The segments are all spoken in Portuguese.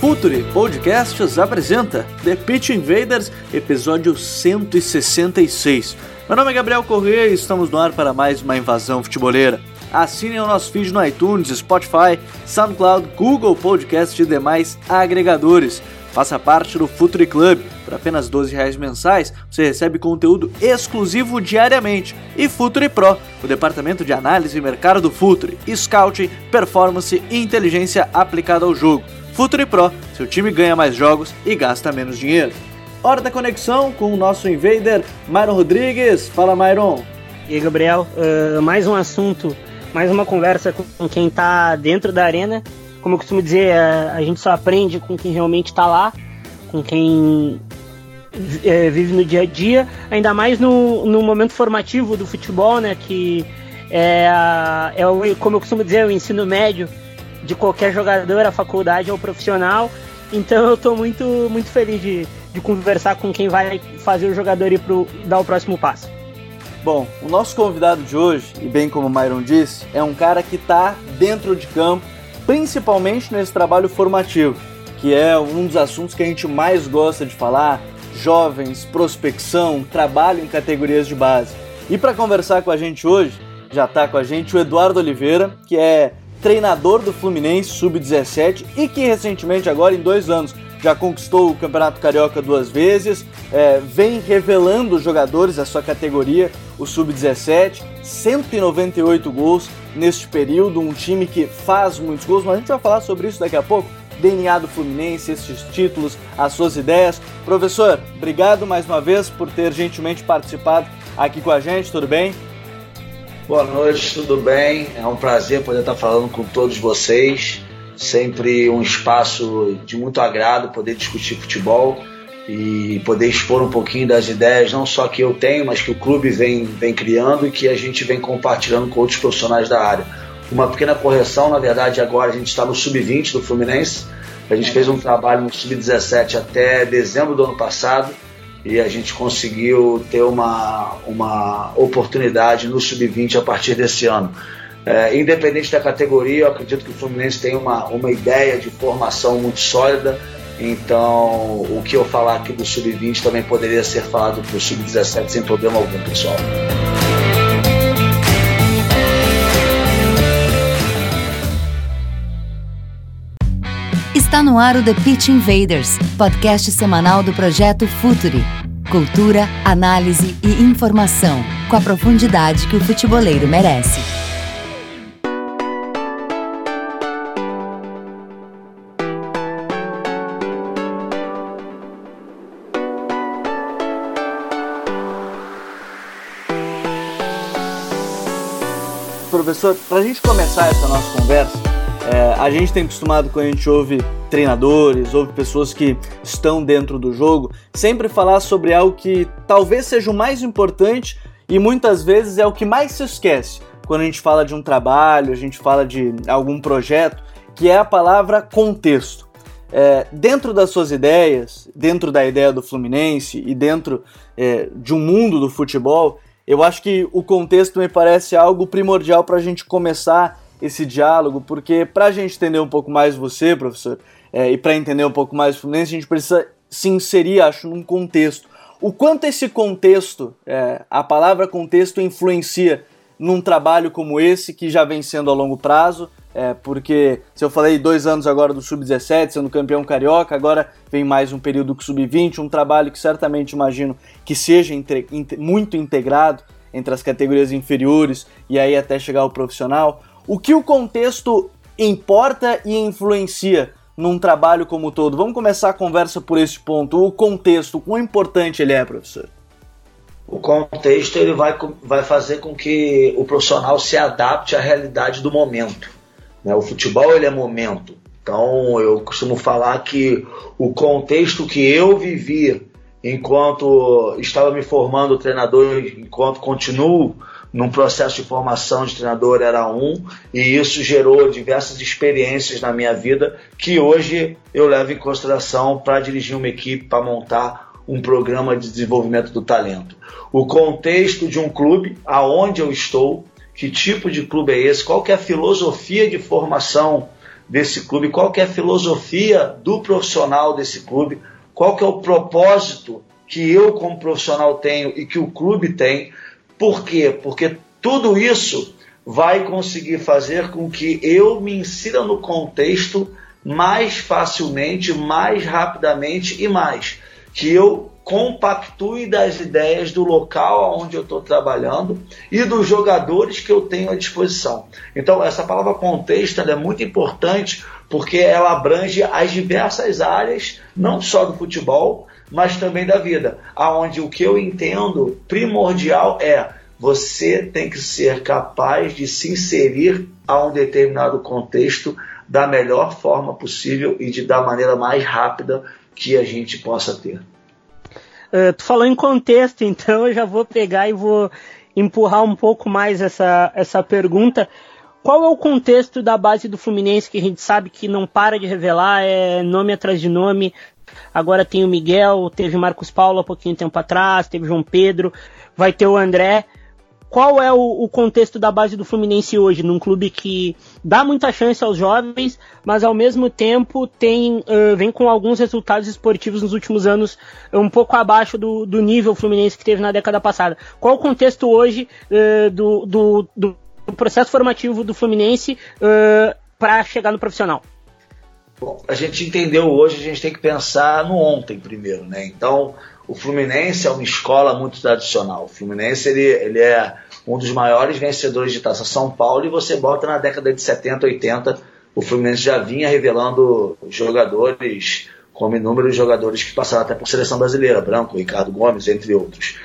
Futuri Podcasts apresenta The Pitch Invaders, episódio 166. Meu nome é Gabriel Corrêa e estamos no ar para mais uma invasão futeboleira. Assinem o nosso feed no iTunes, Spotify, SoundCloud, Google Podcast e demais agregadores. Faça parte do Futuri Club. Por apenas 12 reais mensais, você recebe conteúdo exclusivo diariamente. E Futuri Pro, o departamento de análise e mercado do Futuri, Scouting, Performance e Inteligência aplicada ao jogo. Futuri Pro, seu time ganha mais jogos e gasta menos dinheiro. Hora da conexão com o nosso invader, Myron Rodrigues. Fala, Myron. E aí, Gabriel, uh, mais um assunto, mais uma conversa com quem tá dentro da arena. Como eu costumo dizer, uh, a gente só aprende com quem realmente tá lá, com quem uh, vive no dia a dia, ainda mais no, no momento formativo do futebol, né? Que é, é como eu costumo dizer, o ensino médio de qualquer jogador, a faculdade ou profissional. Então eu estou muito, muito feliz de, de conversar com quem vai fazer o jogador ir pro, dar o próximo passo. Bom, o nosso convidado de hoje, e bem como o Myron disse, é um cara que está dentro de campo, principalmente nesse trabalho formativo, que é um dos assuntos que a gente mais gosta de falar, jovens, prospecção, trabalho em categorias de base. E para conversar com a gente hoje, já está com a gente o Eduardo Oliveira, que é treinador do Fluminense Sub-17 e que recentemente, agora em dois anos, já conquistou o Campeonato Carioca duas vezes, é, vem revelando jogadores da sua categoria, o Sub-17, 198 gols neste período, um time que faz muitos gols, mas a gente vai falar sobre isso daqui a pouco. DNA do Fluminense, esses títulos, as suas ideias. Professor, obrigado mais uma vez por ter gentilmente participado aqui com a gente, tudo bem? Boa noite, tudo bem? É um prazer poder estar falando com todos vocês. Sempre um espaço de muito agrado poder discutir futebol e poder expor um pouquinho das ideias, não só que eu tenho, mas que o clube vem, vem criando e que a gente vem compartilhando com outros profissionais da área. Uma pequena correção, na verdade, agora a gente está no sub-20 do Fluminense. A gente fez um trabalho no sub-17 até dezembro do ano passado e a gente conseguiu ter uma, uma oportunidade no sub-20 a partir desse ano. É, independente da categoria, eu acredito que o Fluminense tem uma, uma ideia de formação muito sólida. Então, o que eu falar aqui do sub-20 também poderia ser falado para o sub-17 sem problema algum, pessoal. Está no ar o The Pitch Invaders, podcast semanal do projeto Futuri. Cultura, análise e informação, com a profundidade que o futeboleiro merece. Professor, para a gente começar essa nossa conversa, é, a gente tem acostumado quando a gente ouve treinadores, ouve pessoas que estão dentro do jogo, sempre falar sobre algo que talvez seja o mais importante e muitas vezes é o que mais se esquece quando a gente fala de um trabalho, a gente fala de algum projeto, que é a palavra contexto. É, dentro das suas ideias, dentro da ideia do Fluminense e dentro é, de um mundo do futebol, eu acho que o contexto me parece algo primordial para a gente começar esse diálogo, porque para a gente entender um pouco mais você, professor, é, e para entender um pouco mais o Fluminense, a gente precisa se inserir, acho, num contexto. O quanto esse contexto, é, a palavra contexto, influencia num trabalho como esse, que já vem sendo a longo prazo, é, porque se eu falei dois anos agora do Sub-17, sendo campeão carioca, agora vem mais um período com Sub-20, um trabalho que certamente imagino que seja entre, muito integrado entre as categorias inferiores e aí até chegar ao profissional. O que o contexto importa e influencia num trabalho como todo? Vamos começar a conversa por esse ponto. O contexto, quão importante ele é, professor? O contexto ele vai, vai fazer com que o profissional se adapte à realidade do momento. Né? O futebol ele é momento. Então eu costumo falar que o contexto que eu vivi enquanto estava me formando treinador, enquanto continuo num processo de formação de treinador era um, e isso gerou diversas experiências na minha vida que hoje eu levo em consideração para dirigir uma equipe, para montar um programa de desenvolvimento do talento. O contexto de um clube, aonde eu estou, que tipo de clube é esse, qual é a filosofia de formação desse clube, qual é a filosofia do profissional desse clube, qual é o propósito que eu como profissional tenho e que o clube tem. Por quê? Porque tudo isso vai conseguir fazer com que eu me insira no contexto mais facilmente, mais rapidamente e mais. Que eu compactue das ideias do local onde eu estou trabalhando e dos jogadores que eu tenho à disposição. Então, essa palavra contexto é muito importante porque ela abrange as diversas áreas, não só do futebol, mas também da vida, aonde o que eu entendo primordial é você tem que ser capaz de se inserir a um determinado contexto da melhor forma possível e de da maneira mais rápida que a gente possa ter. Uh, tu falou em contexto, então eu já vou pegar e vou empurrar um pouco mais essa, essa pergunta. Qual é o contexto da base do Fluminense que a gente sabe que não para de revelar, é nome atrás de nome? Agora tem o Miguel, teve Marcos Paulo há pouquinho tempo atrás, teve João Pedro, vai ter o André qual é o, o, contexto da base do Fluminense hoje, num clube que dá muita chance aos jovens, mas ao mesmo tempo tem, uh, vem com alguns resultados esportivos nos últimos anos um pouco abaixo do, do nível Fluminense que teve na década passada. Qual o contexto hoje uh, do, do, do, processo formativo do Fluminense uh, para chegar no profissional? Bom, a gente entendeu hoje, a gente tem que pensar no ontem primeiro, né? Então, o Fluminense é uma escola muito tradicional. O Fluminense ele, ele é um dos maiores vencedores de Taça São Paulo e você bota na década de 70, 80, o Fluminense já vinha revelando jogadores, como inúmeros jogadores que passaram até por seleção brasileira, Branco, Ricardo Gomes, entre outros.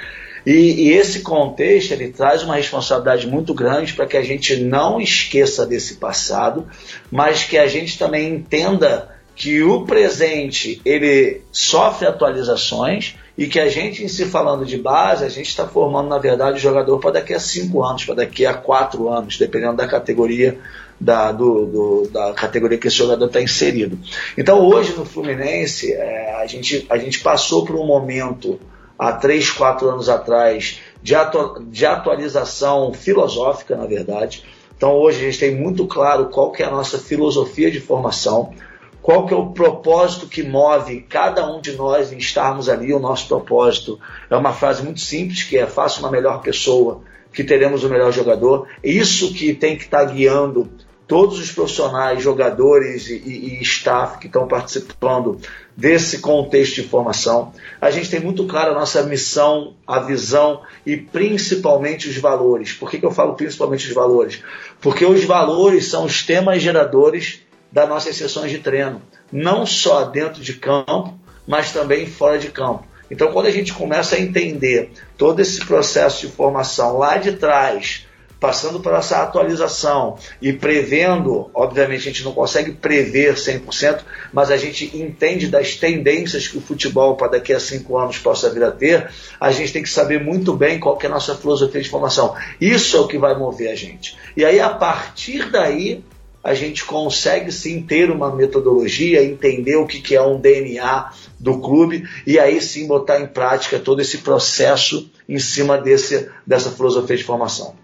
E, e, esse contexto ele traz uma responsabilidade muito grande para que a gente não esqueça desse passado, mas que a gente também entenda que o presente ele sofre atualizações e que a gente, em se falando de base, a gente está formando, na verdade, o jogador para daqui a cinco anos, para daqui a quatro anos, dependendo da categoria da, do, do, da categoria que esse jogador está inserido. Então, hoje no Fluminense, é, a, gente, a gente passou por um momento, há três, quatro anos atrás, de, atu, de atualização filosófica, na verdade. Então, hoje a gente tem muito claro qual que é a nossa filosofia de formação qual que é o propósito que move cada um de nós em estarmos ali, o nosso propósito. É uma frase muito simples, que é faça uma melhor pessoa, que teremos o melhor jogador. É isso que tem que estar guiando todos os profissionais, jogadores e, e, e staff que estão participando desse contexto de formação. A gente tem muito claro a nossa missão, a visão e principalmente os valores. Por que, que eu falo principalmente os valores? Porque os valores são os temas geradores das nossas sessões de treino, não só dentro de campo, mas também fora de campo. Então, quando a gente começa a entender todo esse processo de formação lá de trás, passando por essa atualização e prevendo, obviamente a gente não consegue prever 100%, mas a gente entende das tendências que o futebol para daqui a cinco anos possa vir a ter, a gente tem que saber muito bem qual é a nossa filosofia de formação. Isso é o que vai mover a gente. E aí, a partir daí, a gente consegue sim ter uma metodologia, entender o que, que é um DNA do clube e aí sim botar em prática todo esse processo em cima desse, dessa filosofia de formação.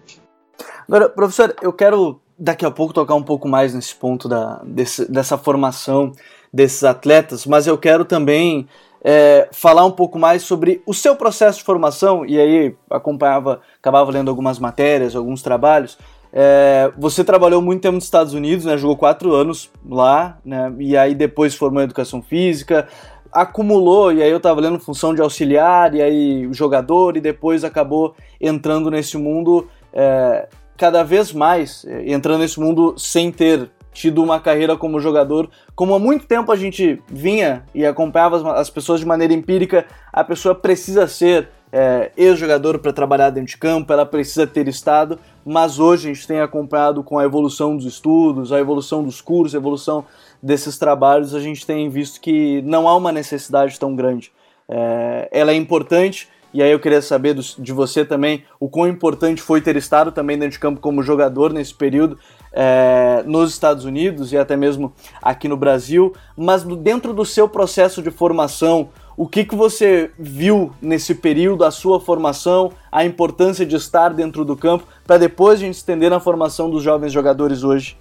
Agora, professor, eu quero daqui a pouco tocar um pouco mais nesse ponto da, desse, dessa formação desses atletas, mas eu quero também é, falar um pouco mais sobre o seu processo de formação, e aí acompanhava, acabava lendo algumas matérias, alguns trabalhos, é, você trabalhou muito tempo nos Estados Unidos, né? Jogou quatro anos lá, né? E aí depois formou em educação física, acumulou, e aí eu estava lendo função de auxiliar, e aí jogador, e depois acabou entrando nesse mundo é, cada vez mais, é, entrando nesse mundo sem ter tido uma carreira como jogador, como há muito tempo a gente vinha e acompanhava as, as pessoas de maneira empírica, a pessoa precisa ser é, ex-jogador para trabalhar dentro de campo, ela precisa ter estado, mas hoje a gente tem acompanhado com a evolução dos estudos, a evolução dos cursos, a evolução desses trabalhos, a gente tem visto que não há uma necessidade tão grande. É, ela é importante, e aí eu queria saber do, de você também o quão importante foi ter estado também dentro de campo como jogador nesse período é, nos Estados Unidos e até mesmo aqui no Brasil, mas dentro do seu processo de formação, o que, que você viu nesse período, a sua formação, a importância de estar dentro do campo, para depois a gente estender na formação dos jovens jogadores hoje?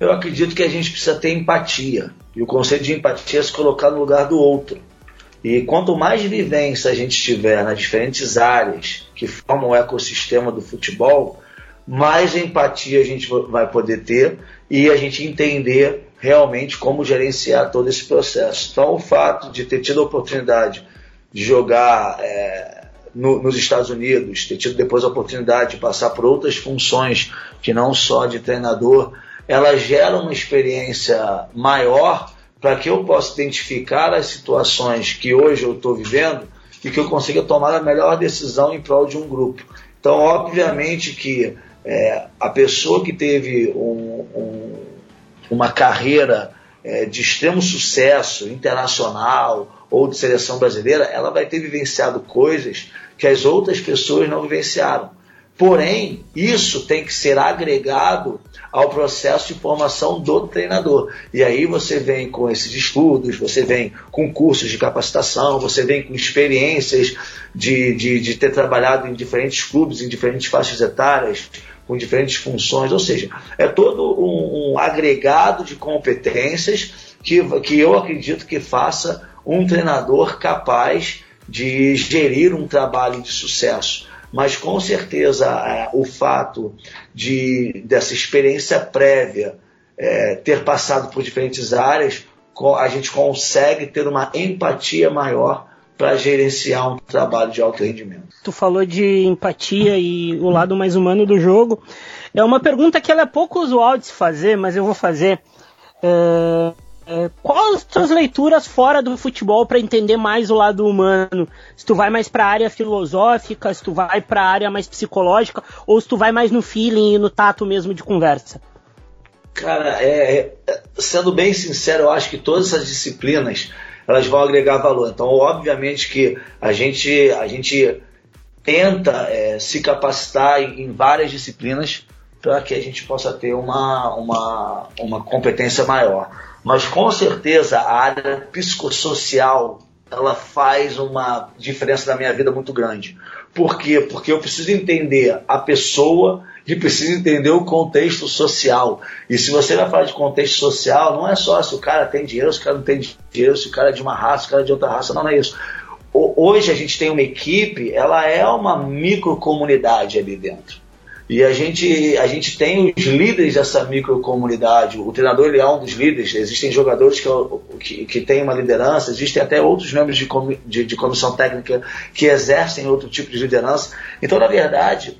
Eu acredito que a gente precisa ter empatia. E o conceito de empatia é se colocar no lugar do outro. E quanto mais vivência a gente tiver nas diferentes áreas que formam o ecossistema do futebol, mais empatia a gente vai poder ter e a gente entender realmente como gerenciar todo esse processo. Então, o fato de ter tido a oportunidade de jogar é, no, nos Estados Unidos, ter tido depois a oportunidade de passar por outras funções que não só de treinador, ela gera uma experiência maior para que eu possa identificar as situações que hoje eu estou vivendo e que eu consiga tomar a melhor decisão em prol de um grupo. Então, obviamente que é, a pessoa que teve um, um, uma carreira é, de extremo sucesso internacional ou de seleção brasileira, ela vai ter vivenciado coisas que as outras pessoas não vivenciaram. Porém, isso tem que ser agregado ao processo de formação do treinador. E aí você vem com esses estudos, você vem com cursos de capacitação, você vem com experiências de, de, de ter trabalhado em diferentes clubes, em diferentes faixas etárias, com diferentes funções, ou seja, é todo um, um agregado de competências que, que eu acredito que faça um treinador capaz de gerir um trabalho de sucesso mas com certeza é, o fato de dessa experiência prévia é, ter passado por diferentes áreas, a gente consegue ter uma empatia maior para gerenciar um trabalho de alto rendimento. Tu falou de empatia e o lado mais humano do jogo. É uma pergunta que ela é pouco usual de se fazer, mas eu vou fazer. É, é, quais as tuas leituras fora do futebol para entender mais o lado humano? Se tu vai mais para a área filosófica, se tu vai para a área mais psicológica, ou se tu vai mais no feeling e no tato mesmo de conversa? Cara, é, é, sendo bem sincero, eu acho que todas essas disciplinas elas vão agregar valor. Então, obviamente que a gente, a gente tenta é, se capacitar em, em várias disciplinas para que a gente possa ter uma, uma, uma competência maior. Mas com certeza a área psicossocial ela faz uma diferença na minha vida muito grande. Por quê? Porque eu preciso entender a pessoa e preciso entender o contexto social. E se você vai falar de contexto social, não é só se o cara tem dinheiro, se o cara não tem dinheiro, se o cara é de uma raça, se o cara é de outra raça, não, não é isso. Hoje a gente tem uma equipe, ela é uma microcomunidade ali dentro. E a gente, a gente tem os líderes dessa microcomunidade. O treinador ele é um dos líderes. Existem jogadores que, que, que têm uma liderança, existem até outros membros de, de, de comissão técnica que exercem outro tipo de liderança. Então, na verdade,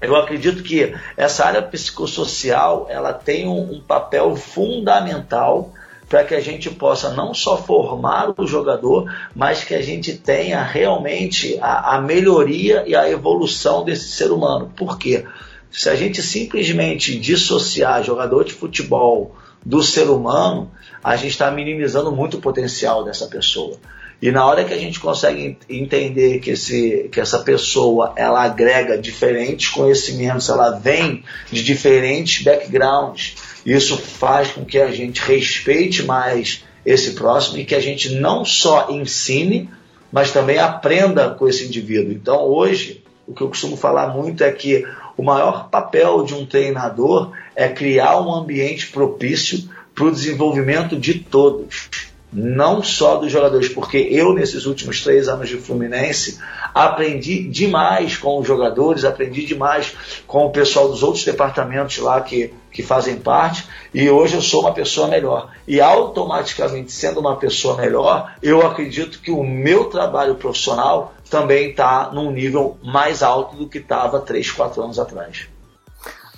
eu acredito que essa área psicossocial ela tem um, um papel fundamental para que a gente possa não só formar o jogador, mas que a gente tenha realmente a, a melhoria e a evolução desse ser humano. Por quê? Se a gente simplesmente dissociar jogador de futebol do ser humano, a gente está minimizando muito o potencial dessa pessoa. E na hora que a gente consegue entender que, esse, que essa pessoa ela agrega diferentes conhecimentos, ela vem de diferentes backgrounds, isso faz com que a gente respeite mais esse próximo e que a gente não só ensine, mas também aprenda com esse indivíduo. Então, hoje, o que eu costumo falar muito é que o maior papel de um treinador é criar um ambiente propício para o desenvolvimento de todos não só dos jogadores, porque eu, nesses últimos três anos de Fluminense, aprendi demais com os jogadores, aprendi demais com o pessoal dos outros departamentos lá que, que fazem parte, e hoje eu sou uma pessoa melhor. E automaticamente, sendo uma pessoa melhor, eu acredito que o meu trabalho profissional também está num nível mais alto do que estava três, quatro anos atrás.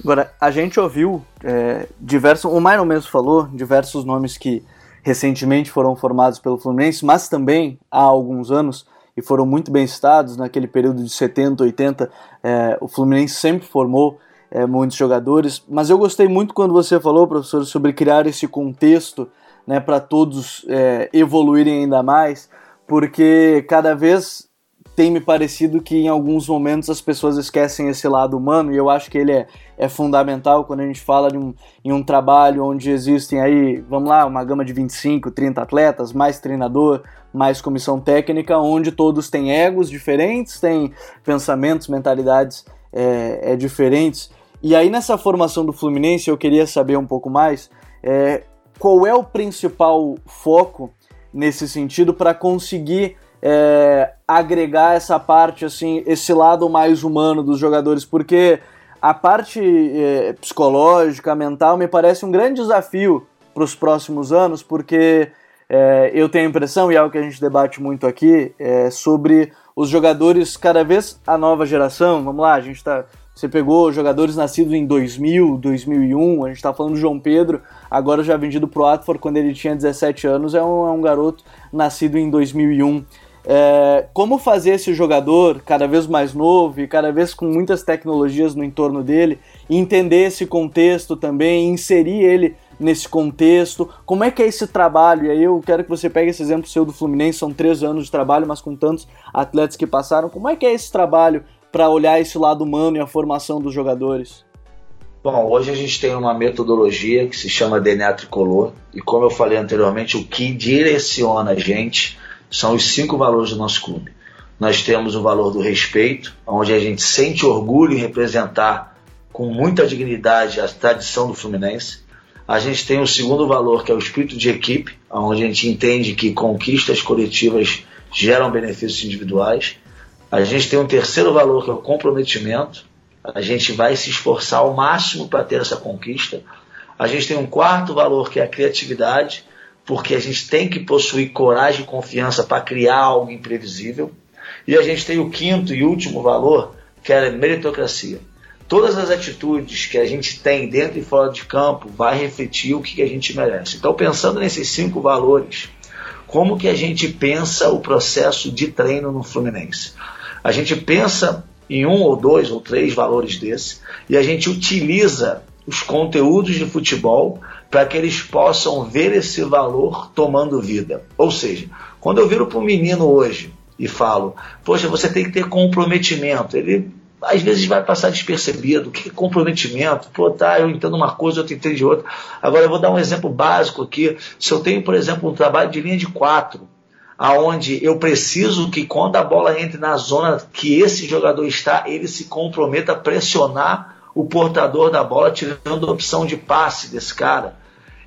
Agora, a gente ouviu é, diversos, o Myron mesmo falou, diversos nomes que recentemente foram formados pelo Fluminense, mas também há alguns anos, e foram muito bem citados naquele período de 70, 80, é, o Fluminense sempre formou é, muitos jogadores, mas eu gostei muito quando você falou, professor, sobre criar esse contexto né, para todos é, evoluírem ainda mais, porque cada vez tem me parecido que em alguns momentos as pessoas esquecem esse lado humano e eu acho que ele é, é fundamental quando a gente fala um, em um trabalho onde existem aí, vamos lá, uma gama de 25, 30 atletas, mais treinador, mais comissão técnica, onde todos têm egos diferentes, têm pensamentos, mentalidades é, é diferentes. E aí nessa formação do Fluminense eu queria saber um pouco mais é, qual é o principal foco nesse sentido para conseguir é, agregar essa parte, assim, esse lado mais humano dos jogadores, porque a parte é, psicológica, mental, me parece um grande desafio para os próximos anos, porque é, eu tenho a impressão, e é algo que a gente debate muito aqui, é, sobre os jogadores, cada vez a nova geração, vamos lá, a gente está você pegou jogadores nascidos em 2000, 2001, a gente está falando do João Pedro, agora já vendido pro Atford quando ele tinha 17 anos, é um, é um garoto nascido em 2001. É, como fazer esse jogador cada vez mais novo e cada vez com muitas tecnologias no entorno dele, entender esse contexto também, inserir ele nesse contexto, como é que é esse trabalho? E aí eu quero que você pegue esse exemplo seu do Fluminense, são três anos de trabalho, mas com tantos atletas que passaram, como é que é esse trabalho para olhar esse lado humano e a formação dos jogadores? Bom, hoje a gente tem uma metodologia que se chama DNA Tricolor, e como eu falei anteriormente, o que direciona a gente são os cinco valores do nosso clube. Nós temos o valor do respeito, onde a gente sente orgulho em representar com muita dignidade a tradição do Fluminense. A gente tem o segundo valor, que é o espírito de equipe, onde a gente entende que conquistas coletivas geram benefícios individuais. A gente tem um terceiro valor que é o comprometimento. A gente vai se esforçar ao máximo para ter essa conquista. A gente tem um quarto valor que é a criatividade, porque a gente tem que possuir coragem e confiança para criar algo imprevisível. E a gente tem o quinto e último valor, que é a meritocracia. Todas as atitudes que a gente tem dentro e fora de campo vai refletir o que a gente merece. Então, pensando nesses cinco valores, como que a gente pensa o processo de treino no Fluminense? A gente pensa em um ou dois ou três valores desse e a gente utiliza os conteúdos de futebol para que eles possam ver esse valor tomando vida. Ou seja, quando eu viro para um menino hoje e falo, poxa, você tem que ter comprometimento, ele às vezes vai passar despercebido. Que comprometimento? Pô, tá, eu entendo uma coisa, eu entendo de outra. Agora eu vou dar um exemplo básico aqui. Se eu tenho, por exemplo, um trabalho de linha de quatro, aonde eu preciso que quando a bola entre na zona que esse jogador está, ele se comprometa a pressionar o portador da bola, tirando a opção de passe desse cara.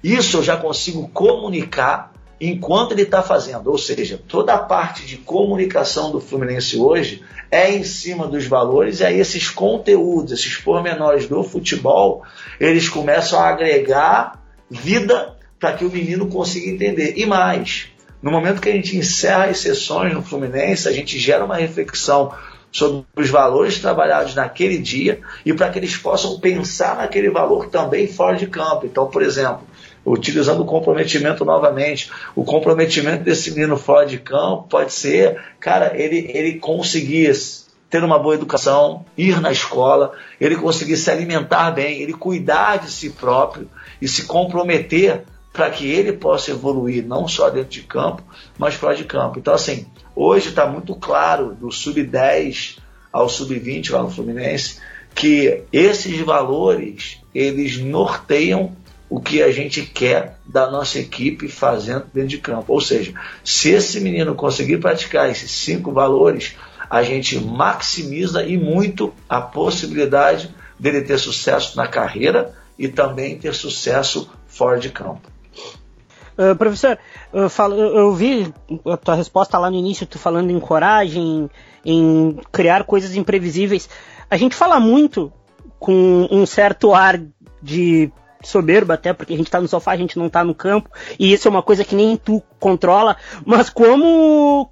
Isso eu já consigo comunicar enquanto ele está fazendo. Ou seja, toda a parte de comunicação do Fluminense hoje é em cima dos valores, e aí esses conteúdos, esses pormenores do futebol, eles começam a agregar vida para que o menino consiga entender. E mais, no momento que a gente encerra as sessões no Fluminense, a gente gera uma reflexão sobre os valores trabalhados naquele dia e para que eles possam pensar naquele valor também fora de campo. Então, por exemplo, utilizando o comprometimento novamente, o comprometimento desse menino fora de campo pode ser, cara, ele, ele conseguir ter uma boa educação, ir na escola, ele conseguir se alimentar bem, ele cuidar de si próprio e se comprometer para que ele possa evoluir não só dentro de campo, mas fora de campo. Então, assim, hoje está muito claro do sub-10 ao sub-20 lá no Fluminense que esses valores eles norteiam o que a gente quer da nossa equipe fazendo dentro de campo. Ou seja, se esse menino conseguir praticar esses cinco valores, a gente maximiza e muito a possibilidade dele ter sucesso na carreira e também ter sucesso fora de campo. Uh, professor, eu, falo, eu, vi a tua resposta lá no início, tu falando em coragem, em criar coisas imprevisíveis. A gente fala muito com um certo ar de soberba, até porque a gente tá no sofá, a gente não tá no campo, e isso é uma coisa que nem tu controla, mas como,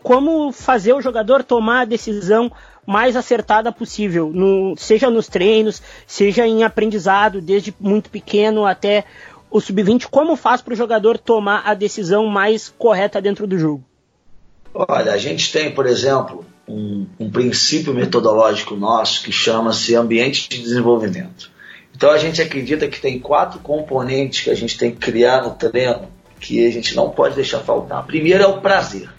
como fazer o jogador tomar a decisão mais acertada possível, no, seja nos treinos, seja em aprendizado, desde muito pequeno até o sub-20, como faz para o jogador tomar a decisão mais correta dentro do jogo? Olha, a gente tem, por exemplo, um, um princípio metodológico nosso que chama-se ambiente de desenvolvimento. Então a gente acredita que tem quatro componentes que a gente tem que criar no treino que a gente não pode deixar faltar. Primeiro é o prazer.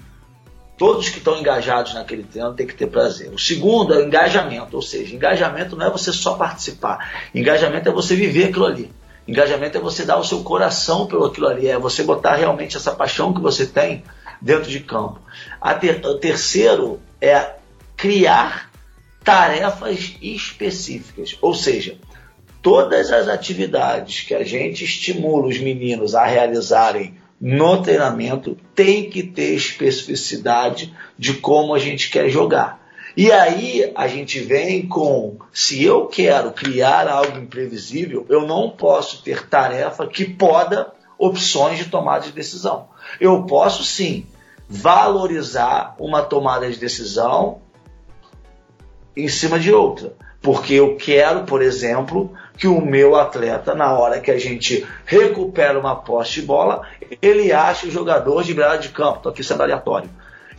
Todos que estão engajados naquele treino têm que ter prazer. O segundo é o engajamento, ou seja, engajamento não é você só participar. Engajamento é você viver aquilo ali. Engajamento é você dar o seu coração pelo aquilo ali, é você botar realmente essa paixão que você tem dentro de campo. Ter, o terceiro é criar tarefas específicas, ou seja, todas as atividades que a gente estimula os meninos a realizarem no treinamento tem que ter especificidade de como a gente quer jogar. E aí a gente vem com: se eu quero criar algo imprevisível, eu não posso ter tarefa que poda opções de tomada de decisão. Eu posso sim valorizar uma tomada de decisão em cima de outra. Porque eu quero, por exemplo, que o meu atleta, na hora que a gente recupera uma posse de bola, ele ache o jogador de beirada de campo. Estou aqui sendo aleatório.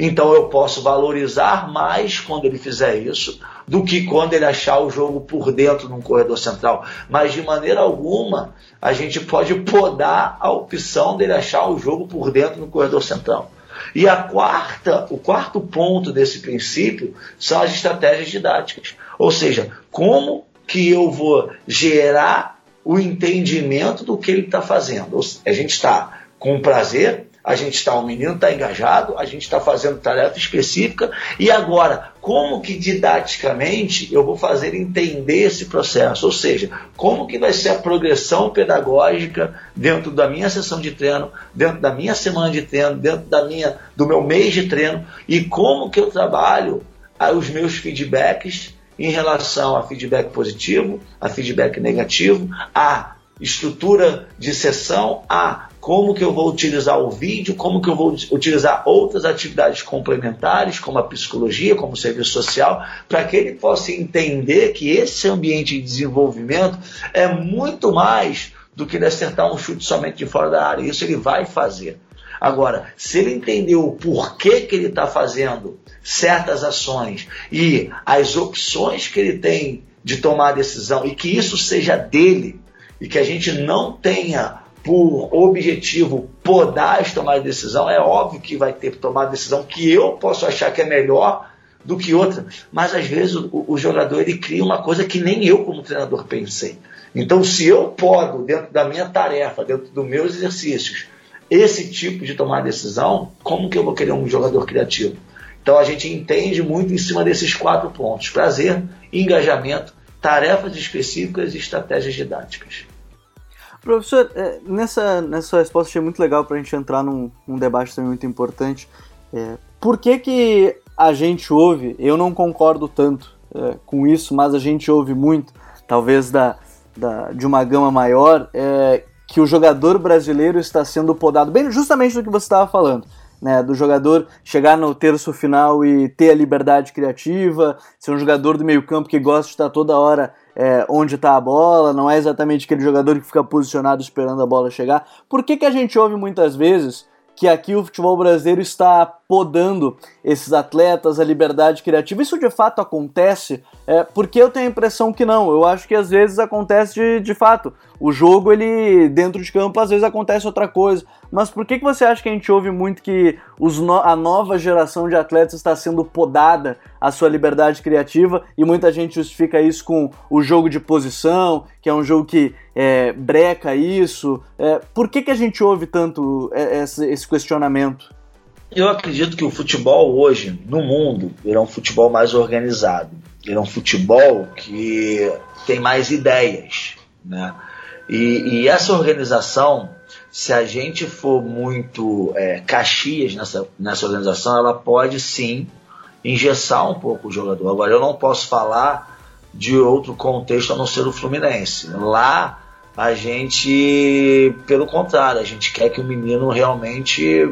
Então eu posso valorizar mais quando ele fizer isso do que quando ele achar o jogo por dentro num corredor central. Mas de maneira alguma a gente pode podar a opção dele achar o jogo por dentro no corredor central. E a quarta, o quarto ponto desse princípio são as estratégias didáticas. Ou seja, como que eu vou gerar o entendimento do que ele está fazendo. A gente está com prazer, a gente está, o menino está engajado, a gente está fazendo tarefa específica, e agora, como que didaticamente eu vou fazer entender esse processo? Ou seja, como que vai ser a progressão pedagógica dentro da minha sessão de treino, dentro da minha semana de treino, dentro da minha, do meu mês de treino, e como que eu trabalho os meus feedbacks em relação a feedback positivo, a feedback negativo, a estrutura de sessão, a como que eu vou utilizar o vídeo, como que eu vou utilizar outras atividades complementares, como a psicologia, como o serviço social, para que ele possa entender que esse ambiente de desenvolvimento é muito mais do que ele acertar um chute somente de fora da área. Isso ele vai fazer. Agora, se ele entender o porquê que ele está fazendo certas ações e as opções que ele tem de tomar a decisão e que isso seja dele e que a gente não tenha por objetivo podar as tomadas de decisão, é óbvio que vai ter que tomar decisão que eu posso achar que é melhor do que outra, mas às vezes o, o jogador ele cria uma coisa que nem eu como treinador pensei. Então, se eu podo, dentro da minha tarefa, dentro dos meus exercícios, esse tipo de tomar decisão, como que eu vou querer um jogador criativo? Então a gente entende muito em cima desses quatro pontos: prazer, engajamento, tarefas específicas e estratégias didáticas. Professor, é, nessa, nessa resposta achei muito legal para a gente entrar num, num, debate também muito importante. É, por que, que a gente ouve, eu não concordo tanto é, com isso, mas a gente ouve muito, talvez da, da, de uma gama maior, é, que o jogador brasileiro está sendo podado, bem justamente do que você estava falando né, do jogador chegar no terço final e ter a liberdade criativa, ser um jogador do meio campo que gosta de estar toda hora é, onde está a bola, não é exatamente aquele jogador que fica posicionado esperando a bola chegar. Por que, que a gente ouve muitas vezes que aqui o futebol brasileiro está podando esses atletas, a liberdade criativa. Isso de fato acontece? É, porque eu tenho a impressão que não. Eu acho que às vezes acontece de, de fato. O jogo, ele, dentro de campo, às vezes acontece outra coisa. Mas por que, que você acha que a gente ouve muito que os no a nova geração de atletas está sendo podada a sua liberdade criativa e muita gente justifica isso com o jogo de posição, que é um jogo que é, breca isso. É, por que, que a gente ouve tanto é, esse, esse questionamento? Eu acredito que o futebol hoje, no mundo, é um futebol mais organizado. Ele é um futebol que tem mais ideias. Né? E, e essa organização se a gente for muito é, caxias nessa, nessa organização, ela pode sim engessar um pouco o jogador. Agora, eu não posso falar de outro contexto a não ser o Fluminense. Lá, a gente, pelo contrário, a gente quer que o menino realmente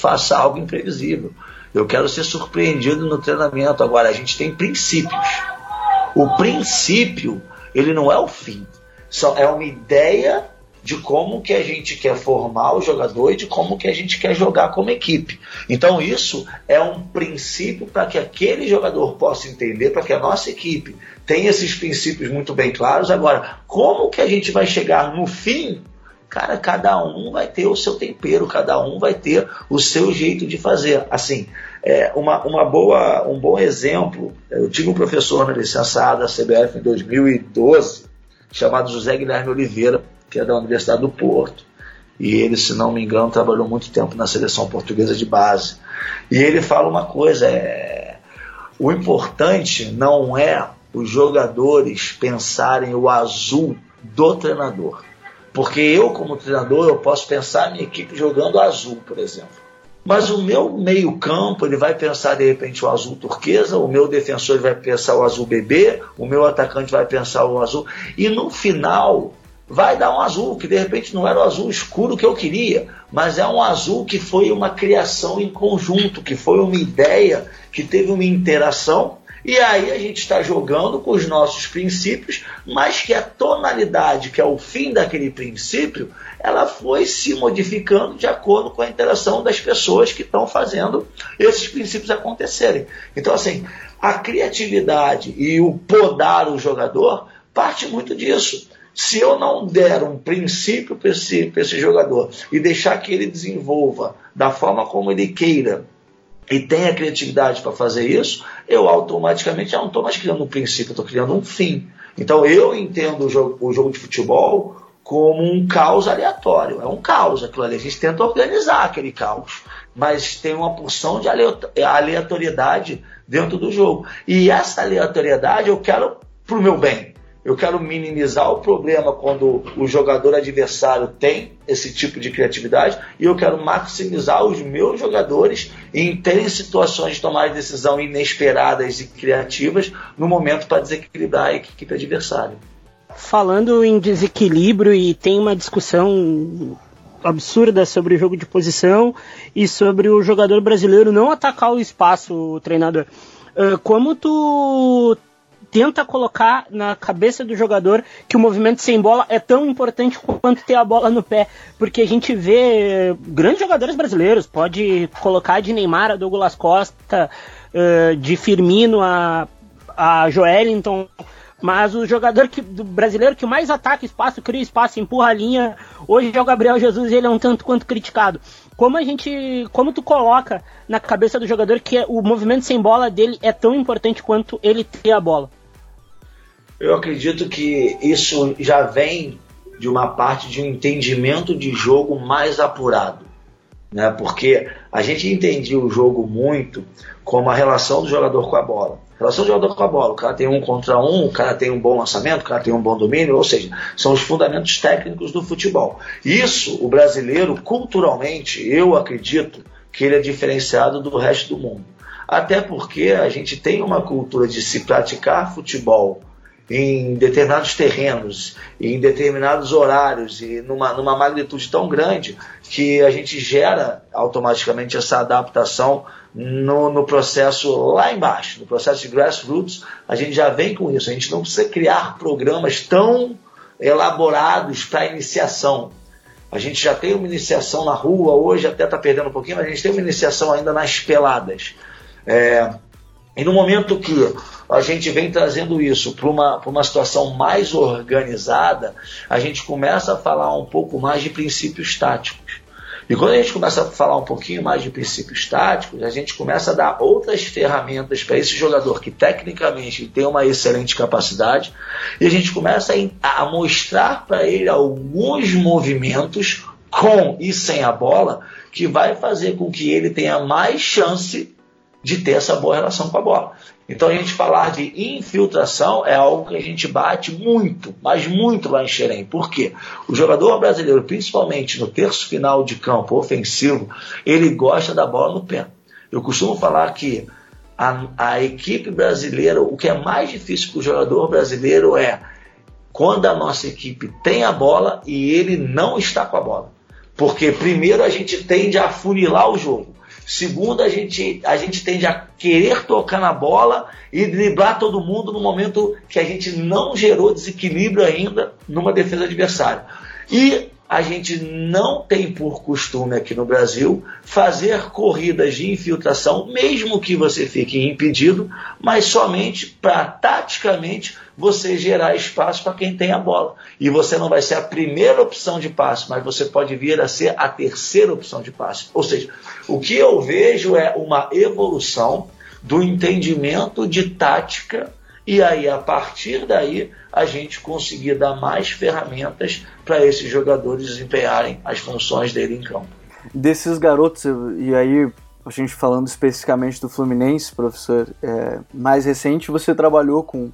faça algo imprevisível. Eu quero ser surpreendido no treinamento. Agora, a gente tem princípios. O princípio, ele não é o fim. Só é uma ideia de como que a gente quer formar o jogador e de como que a gente quer jogar como equipe. Então isso é um princípio para que aquele jogador possa entender, para que a nossa equipe tenha esses princípios muito bem claros. Agora, como que a gente vai chegar no fim? Cara, cada um vai ter o seu tempero, cada um vai ter o seu jeito de fazer. Assim, é uma, uma boa, um bom exemplo, eu tive um professor na licenciada da CBF em 2012, chamado José Guilherme Oliveira, que é da Universidade do Porto. E ele, se não me engano, trabalhou muito tempo na seleção portuguesa de base. E ele fala uma coisa: é, o importante não é os jogadores pensarem o azul do treinador. Porque eu, como treinador, eu posso pensar a minha equipe jogando azul, por exemplo. Mas o meu meio-campo, ele vai pensar de repente o azul turquesa, o meu defensor vai pensar o azul bebê, o meu atacante vai pensar o azul. E no final, vai dar um azul, que de repente não era o azul escuro que eu queria, mas é um azul que foi uma criação em conjunto, que foi uma ideia, que teve uma interação, e aí a gente está jogando com os nossos princípios, mas que a tonalidade, que é o fim daquele princípio, ela foi se modificando de acordo com a interação das pessoas que estão fazendo esses princípios acontecerem. Então, assim, a criatividade e o podar o jogador parte muito disso. Se eu não der um princípio para esse, esse jogador e deixar que ele desenvolva da forma como ele queira e tenha criatividade para fazer isso, eu automaticamente já não estou mais criando um princípio, estou criando um fim. Então eu entendo o jogo, o jogo de futebol como um caos aleatório. É um caos aquilo ali. A gente tenta organizar aquele caos. Mas tem uma porção de aleatoriedade dentro do jogo. E essa aleatoriedade eu quero para o meu bem. Eu quero minimizar o problema quando o jogador adversário tem esse tipo de criatividade e eu quero maximizar os meus jogadores em terem situações de tomar decisão inesperadas e criativas no momento para desequilibrar a equipe adversária. Falando em desequilíbrio e tem uma discussão absurda sobre o jogo de posição e sobre o jogador brasileiro não atacar o espaço, o treinador. Ah, como tu tenta colocar na cabeça do jogador que o movimento sem bola é tão importante quanto ter a bola no pé, porque a gente vê grandes jogadores brasileiros, pode colocar de Neymar a Douglas Costa, uh, de Firmino a, a Joelinton, mas o jogador que, do brasileiro que mais ataca espaço, cria espaço, empurra a linha, hoje é o Gabriel Jesus e ele é um tanto quanto criticado. Como a gente, como tu coloca na cabeça do jogador que o movimento sem bola dele é tão importante quanto ele ter a bola? Eu acredito que isso já vem de uma parte de um entendimento de jogo mais apurado. Né? Porque a gente entendia o jogo muito como a relação do jogador com a bola. A relação do jogador com a bola, o cara tem um contra um, o cara tem um bom lançamento, o cara tem um bom domínio, ou seja, são os fundamentos técnicos do futebol. Isso, o brasileiro, culturalmente, eu acredito que ele é diferenciado do resto do mundo. Até porque a gente tem uma cultura de se praticar futebol em determinados terrenos, em determinados horários e numa, numa magnitude tão grande que a gente gera automaticamente essa adaptação no, no processo lá embaixo, no processo de grassroots, a gente já vem com isso. A gente não precisa criar programas tão elaborados para iniciação. A gente já tem uma iniciação na rua, hoje até está perdendo um pouquinho, mas a gente tem uma iniciação ainda nas peladas. É, e no momento que a gente vem trazendo isso para uma, uma situação mais organizada, a gente começa a falar um pouco mais de princípios táticos. E quando a gente começa a falar um pouquinho mais de princípios táticos, a gente começa a dar outras ferramentas para esse jogador que tecnicamente tem uma excelente capacidade, e a gente começa a, a mostrar para ele alguns movimentos com e sem a bola que vai fazer com que ele tenha mais chance de ter essa boa relação com a bola. Então a gente falar de infiltração é algo que a gente bate muito, mas muito lá em Xerém. Por quê? O jogador brasileiro, principalmente no terço final de campo ofensivo, ele gosta da bola no pé. Eu costumo falar que a, a equipe brasileira, o que é mais difícil para o jogador brasileiro é quando a nossa equipe tem a bola e ele não está com a bola. Porque primeiro a gente tende a funilar o jogo. Segundo, a gente, a gente tende a querer tocar na bola e driblar todo mundo no momento que a gente não gerou desequilíbrio ainda numa defesa adversária. E a gente não tem por costume aqui no Brasil fazer corridas de infiltração, mesmo que você fique impedido, mas somente para taticamente você gerar espaço para quem tem a bola. E você não vai ser a primeira opção de passe, mas você pode vir a ser a terceira opção de passe. Ou seja, o que eu vejo é uma evolução do entendimento de tática e aí a partir daí a gente conseguir dar mais ferramentas para esses jogadores desempenharem as funções dele em campo. Desses garotos, e aí a gente falando especificamente do Fluminense, professor, é, mais recente você trabalhou com,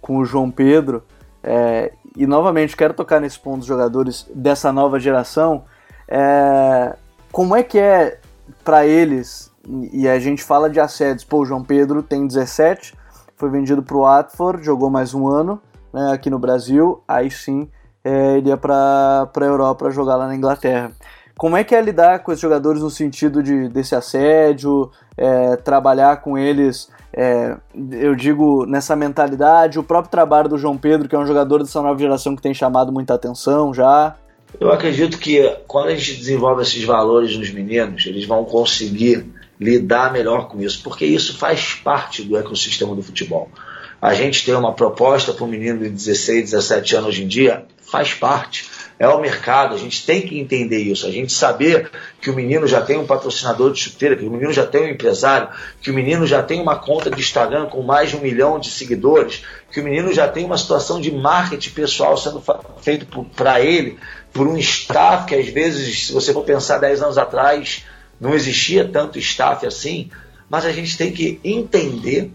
com o João Pedro, é, e novamente quero tocar nesse ponto dos jogadores dessa nova geração. É, como é que é para eles, e a gente fala de assédios, pô, o João Pedro tem 17, foi vendido para o Watford, jogou mais um ano né, aqui no Brasil, aí sim é, ele ia para a Europa jogar lá na Inglaterra. Como é que é lidar com esses jogadores no sentido de, desse assédio, é, trabalhar com eles, é, eu digo, nessa mentalidade, o próprio trabalho do João Pedro, que é um jogador dessa nova geração que tem chamado muita atenção já? Eu acredito que quando a gente desenvolve esses valores nos meninos, eles vão conseguir lidar melhor com isso, porque isso faz parte do ecossistema do futebol. A gente tem uma proposta para um menino de 16, 17 anos hoje em dia, faz parte. É o mercado, a gente tem que entender isso. A gente saber que o menino já tem um patrocinador de chuteira, que o menino já tem um empresário, que o menino já tem uma conta de Instagram com mais de um milhão de seguidores, que o menino já tem uma situação de marketing pessoal sendo feito para ele, por um staff que às vezes, se você for pensar 10 anos atrás, não existia tanto staff assim, mas a gente tem que entender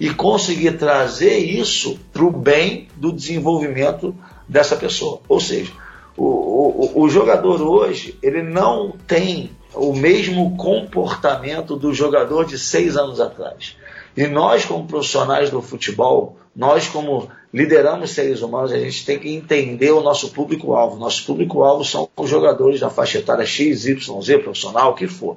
e conseguir trazer isso para o bem do desenvolvimento dessa pessoa. Ou seja, o, o, o jogador hoje ele não tem o mesmo comportamento do jogador de seis anos atrás. E nós, como profissionais do futebol, nós, como lideramos seres humanos, a gente tem que entender o nosso público-alvo. Nosso público-alvo são os jogadores da faixa etária X, Y, Z, profissional, o que for.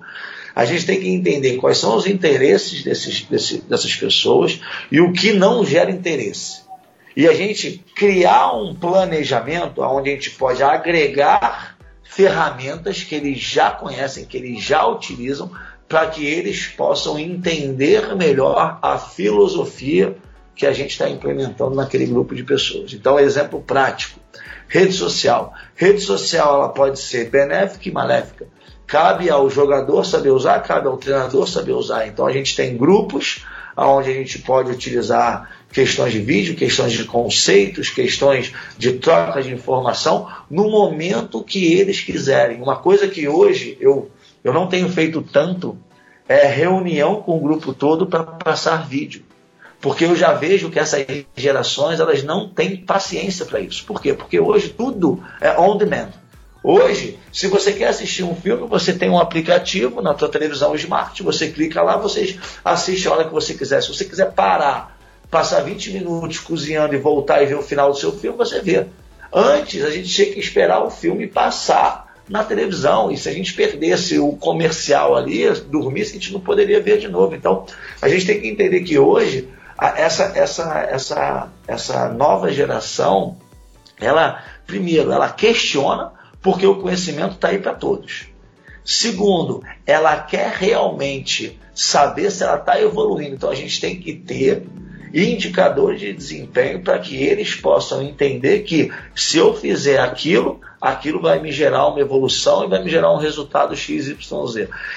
A gente tem que entender quais são os interesses desses, desse, dessas pessoas e o que não gera interesse. E a gente criar um planejamento onde a gente pode agregar ferramentas que eles já conhecem, que eles já utilizam, para que eles possam entender melhor a filosofia que a gente está implementando naquele grupo de pessoas. Então, exemplo prático: rede social. Rede social ela pode ser benéfica e maléfica. Cabe ao jogador saber usar, cabe ao treinador saber usar. Então, a gente tem grupos onde a gente pode utilizar questões de vídeo, questões de conceitos, questões de troca de informação no momento que eles quiserem. Uma coisa que hoje eu, eu não tenho feito tanto é reunião com o grupo todo para passar vídeo. Porque eu já vejo que essas gerações elas não têm paciência para isso. Por quê? Porque hoje tudo é on demand. Hoje, se você quer assistir um filme, você tem um aplicativo na sua televisão smart, você clica lá, você assiste a hora que você quiser. Se você quiser parar, passar 20 minutos cozinhando e voltar e ver o final do seu filme, você vê. Antes, a gente tinha que esperar o filme passar na televisão. E se a gente perdesse o comercial ali, dormisse, a gente não poderia ver de novo. Então, a gente tem que entender que hoje essa, essa, essa, essa nova geração, ela, primeiro, ela questiona, porque o conhecimento está aí para todos. Segundo, ela quer realmente saber se ela está evoluindo. Então a gente tem que ter indicadores de desempenho para que eles possam entender que se eu fizer aquilo, aquilo vai me gerar uma evolução e vai me gerar um resultado XYZ.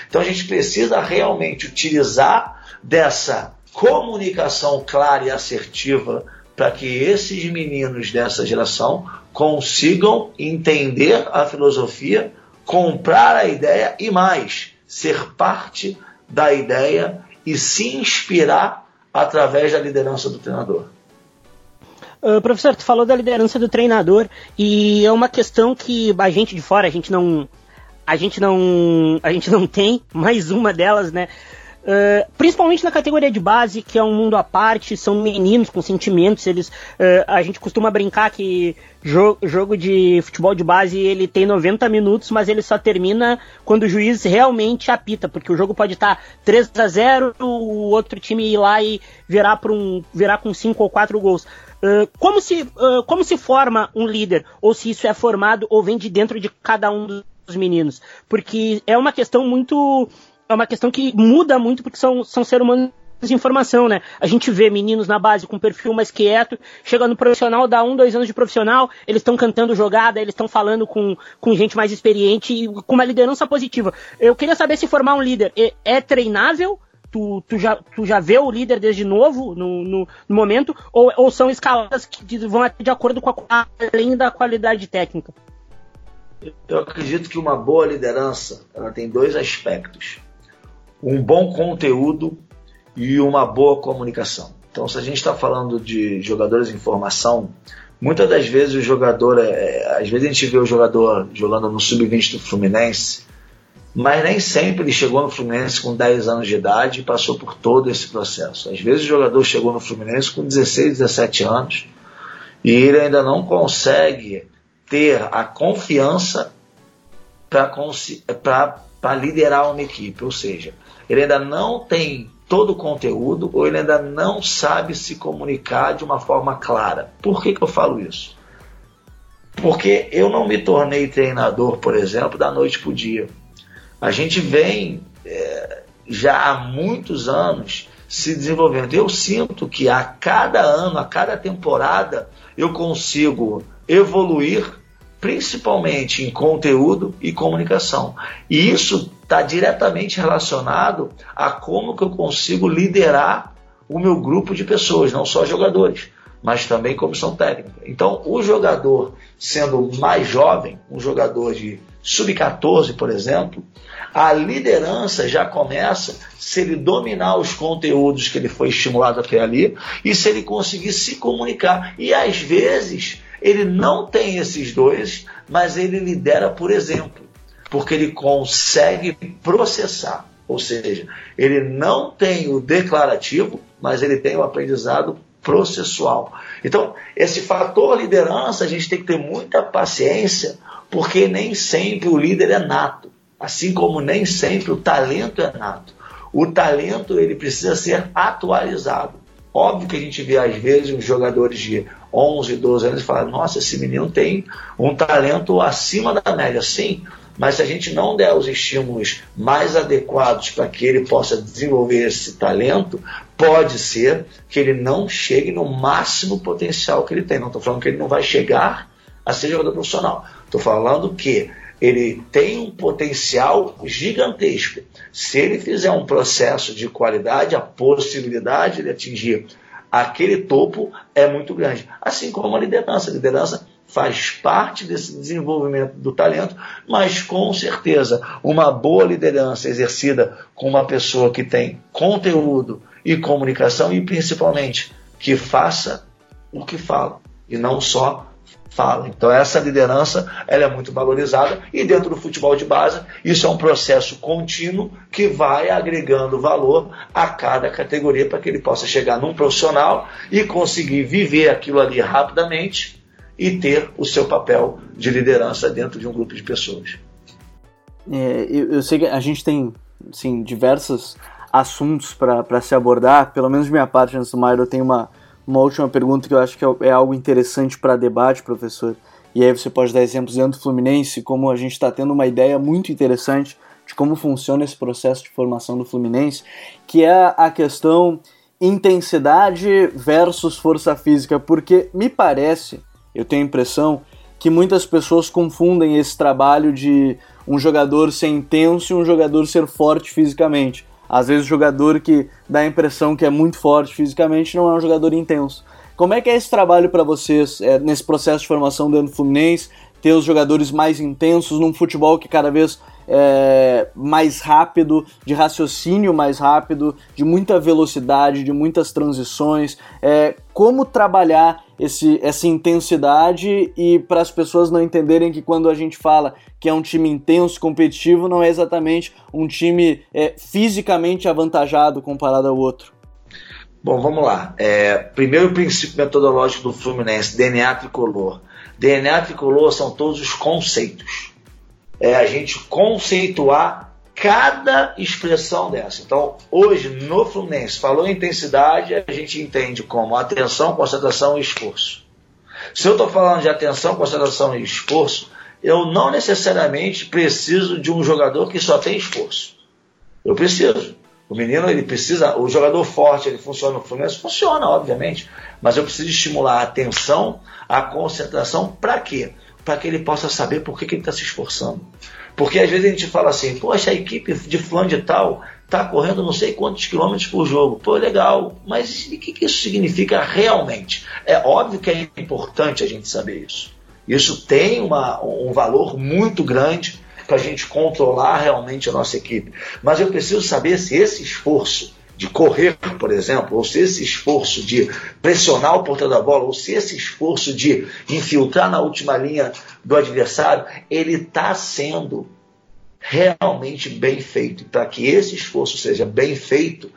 Então a gente precisa realmente utilizar dessa comunicação clara e assertiva para que esses meninos dessa geração consigam entender a filosofia, comprar a ideia e mais, ser parte da ideia e se inspirar através da liderança do treinador. Uh, professor, tu falou da liderança do treinador e é uma questão que a gente de fora, a gente não a gente não a gente não tem mais uma delas, né? Uh, principalmente na categoria de base, que é um mundo à parte, são meninos com sentimentos, eles, uh, a gente costuma brincar que jo jogo de futebol de base ele tem 90 minutos, mas ele só termina quando o juiz realmente apita, porque o jogo pode estar 3 a 0 o outro time ir lá e virar, um, virar com 5 ou 4 gols. Uh, como, se, como se forma um líder? Ou se isso é formado ou vem de dentro de cada um dos meninos? Porque é uma questão muito. É uma questão que muda muito porque são, são seres humanos de informação, né? A gente vê meninos na base com perfil mais quieto, chega no profissional, dá um, dois anos de profissional, eles estão cantando jogada, eles estão falando com, com gente mais experiente e com uma liderança positiva. Eu queria saber se formar um líder é, é treinável? Tu, tu, já, tu já vê o líder desde novo no, no, no momento, ou, ou são escaladas que vão de acordo com a, além da qualidade técnica? Eu acredito que uma boa liderança ela tem dois aspectos. Um bom conteúdo e uma boa comunicação. Então, se a gente está falando de jogadores em formação, muitas das vezes o jogador, é, às vezes a gente vê o jogador jogando no sub-20 do Fluminense, mas nem sempre ele chegou no Fluminense com 10 anos de idade e passou por todo esse processo. Às vezes o jogador chegou no Fluminense com 16, 17 anos e ele ainda não consegue ter a confiança para liderar uma equipe, ou seja, ele ainda não tem todo o conteúdo ou ele ainda não sabe se comunicar de uma forma clara. Por que, que eu falo isso? Porque eu não me tornei treinador, por exemplo, da noite para o dia. A gente vem é, já há muitos anos se desenvolvendo. Eu sinto que a cada ano, a cada temporada, eu consigo evoluir, principalmente em conteúdo e comunicação. E isso está diretamente relacionado a como que eu consigo liderar o meu grupo de pessoas, não só jogadores, mas também comissão técnica. Então, o jogador sendo mais jovem, um jogador de sub-14, por exemplo, a liderança já começa se ele dominar os conteúdos que ele foi estimulado a ter ali e se ele conseguir se comunicar. E às vezes ele não tem esses dois, mas ele lidera por exemplo porque ele consegue processar. Ou seja, ele não tem o declarativo, mas ele tem o aprendizado processual. Então, esse fator liderança, a gente tem que ter muita paciência, porque nem sempre o líder é nato, assim como nem sempre o talento é nato. O talento ele precisa ser atualizado. Óbvio que a gente vê às vezes os jogadores de 11, 12 anos e fala: "Nossa, esse menino tem um talento acima da média". Sim, mas se a gente não der os estímulos mais adequados para que ele possa desenvolver esse talento, pode ser que ele não chegue no máximo potencial que ele tem. Não estou falando que ele não vai chegar a ser jogador profissional. Estou falando que ele tem um potencial gigantesco. Se ele fizer um processo de qualidade, a possibilidade de atingir aquele topo é muito grande. Assim como a liderança. A liderança faz parte desse desenvolvimento do talento, mas com certeza uma boa liderança exercida com uma pessoa que tem conteúdo e comunicação e principalmente que faça o que fala e não só fala. Então essa liderança ela é muito valorizada e dentro do futebol de base isso é um processo contínuo que vai agregando valor a cada categoria para que ele possa chegar num profissional e conseguir viver aquilo ali rapidamente e ter o seu papel de liderança dentro de um grupo de pessoas. É, eu, eu, sei que a gente tem assim, diversos assuntos para se abordar, pelo menos de minha parte, antes do Maio, eu tenho uma, uma última pergunta que eu acho que é, é algo interessante para debate, professor. E aí você pode dar exemplos dentro do Fluminense, como a gente está tendo uma ideia muito interessante de como funciona esse processo de formação do Fluminense, que é a questão intensidade versus força física, porque me parece eu tenho a impressão que muitas pessoas confundem esse trabalho de um jogador ser intenso e um jogador ser forte fisicamente. Às vezes o jogador que dá a impressão que é muito forte fisicamente não é um jogador intenso. Como é que é esse trabalho para vocês é, nesse processo de formação dentro do Fluminense? Ter os jogadores mais intensos num futebol que cada vez é, mais rápido, de raciocínio mais rápido, de muita velocidade, de muitas transições. É, como trabalhar esse, essa intensidade e para as pessoas não entenderem que quando a gente fala que é um time intenso, competitivo, não é exatamente um time é, fisicamente avantajado comparado ao outro. Bom, vamos lá. É, primeiro princípio metodológico do Fluminense, DNA tricolor. DNA tricolor são todos os conceitos é a gente conceituar cada expressão dessa. Então, hoje no Fluminense, falou intensidade, a gente entende como atenção, concentração e esforço. Se eu estou falando de atenção, concentração e esforço, eu não necessariamente preciso de um jogador que só tem esforço. Eu preciso. O menino, ele precisa, o jogador forte, ele funciona no Fluminense? Funciona, obviamente. Mas eu preciso estimular a atenção, a concentração, para quê? Para que ele possa saber por que, que ele está se esforçando. Porque às vezes a gente fala assim, poxa, a equipe de fulano de tal está correndo não sei quantos quilômetros por jogo. Pô, legal, mas o que, que isso significa realmente? É óbvio que é importante a gente saber isso. Isso tem uma, um valor muito grande para a gente controlar realmente a nossa equipe. Mas eu preciso saber se esse esforço de correr, por exemplo, ou se esse esforço de pressionar o portador da bola, ou se esse esforço de infiltrar na última linha do adversário, ele está sendo realmente bem feito. Para que esse esforço seja bem feito,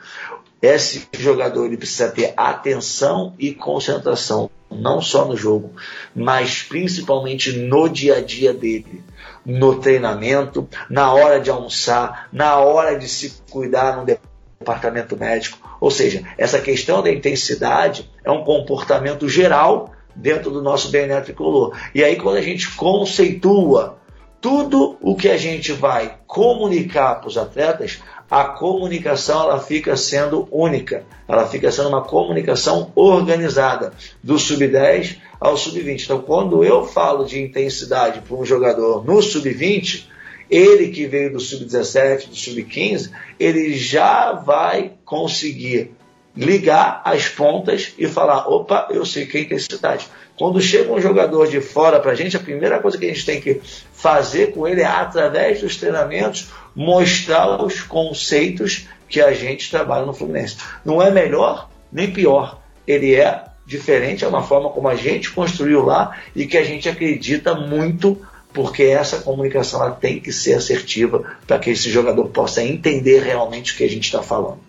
esse jogador ele precisa ter atenção e concentração, não só no jogo, mas principalmente no dia a dia dele, no treinamento, na hora de almoçar, na hora de se cuidar no departamento médico. Ou seja, essa questão da intensidade é um comportamento geral dentro do nosso DNA tricolor. E aí, quando a gente conceitua tudo o que a gente vai comunicar para os atletas, a comunicação ela fica sendo única, ela fica sendo uma comunicação organizada, do sub-10 ao sub-20. Então, quando eu falo de intensidade para um jogador no sub-20, ele que veio do sub-17, do sub-15, ele já vai conseguir ligar as pontas e falar: opa, eu sei que é intensidade. Quando chega um jogador de fora para a gente, a primeira coisa que a gente tem que fazer com ele é, através dos treinamentos, mostrar os conceitos que a gente trabalha no Fluminense. Não é melhor nem pior. Ele é diferente, é uma forma como a gente construiu lá e que a gente acredita muito porque essa comunicação ela tem que ser assertiva para que esse jogador possa entender realmente o que a gente está falando.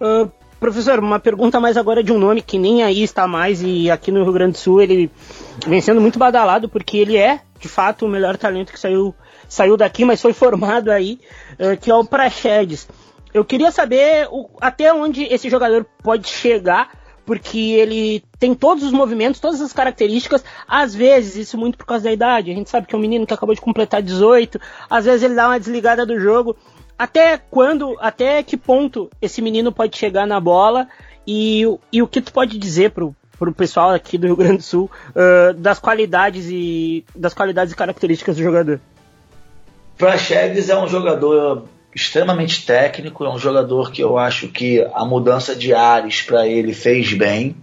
Uh, professor, uma pergunta mais agora de um nome que nem aí está mais e aqui no Rio Grande do Sul ele vem sendo muito badalado porque ele é de fato o melhor talento que saiu, saiu daqui, mas foi formado aí, uh, que é o Praxedes. Eu queria saber o, até onde esse jogador pode chegar porque ele tem todos os movimentos, todas as características, às vezes, isso muito por causa da idade, a gente sabe que é um menino que acabou de completar 18, às vezes ele dá uma desligada do jogo, até quando, até que ponto esse menino pode chegar na bola e, e o que tu pode dizer pro, pro pessoal aqui do Rio Grande do Sul uh, das qualidades e das qualidades e características do jogador? Praxedes é um jogador extremamente técnico, é um jogador que eu acho que a mudança de ares para ele fez bem,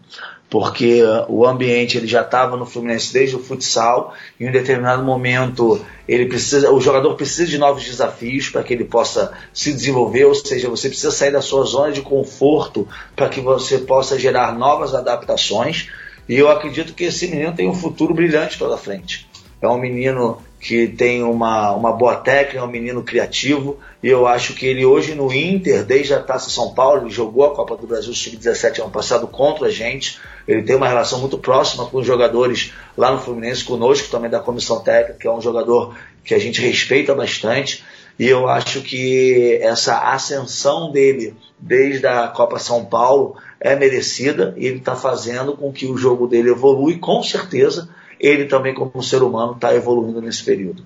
porque o ambiente ele já estava no Fluminense desde o futsal, em um determinado momento ele precisa, o jogador precisa de novos desafios para que ele possa se desenvolver, ou seja, você precisa sair da sua zona de conforto para que você possa gerar novas adaptações. E eu acredito que esse menino tem um futuro brilhante pela frente. É um menino que tem uma, uma boa técnica, é um menino criativo, e eu acho que ele hoje no Inter, desde a Taça São Paulo, ele jogou a Copa do Brasil Sub-17 ano passado contra a gente, ele tem uma relação muito próxima com os jogadores lá no Fluminense, conosco também da comissão técnica, que é um jogador que a gente respeita bastante, e eu acho que essa ascensão dele desde a Copa São Paulo é merecida, e ele está fazendo com que o jogo dele evolui com certeza, ele também, como ser humano, está evoluindo nesse período.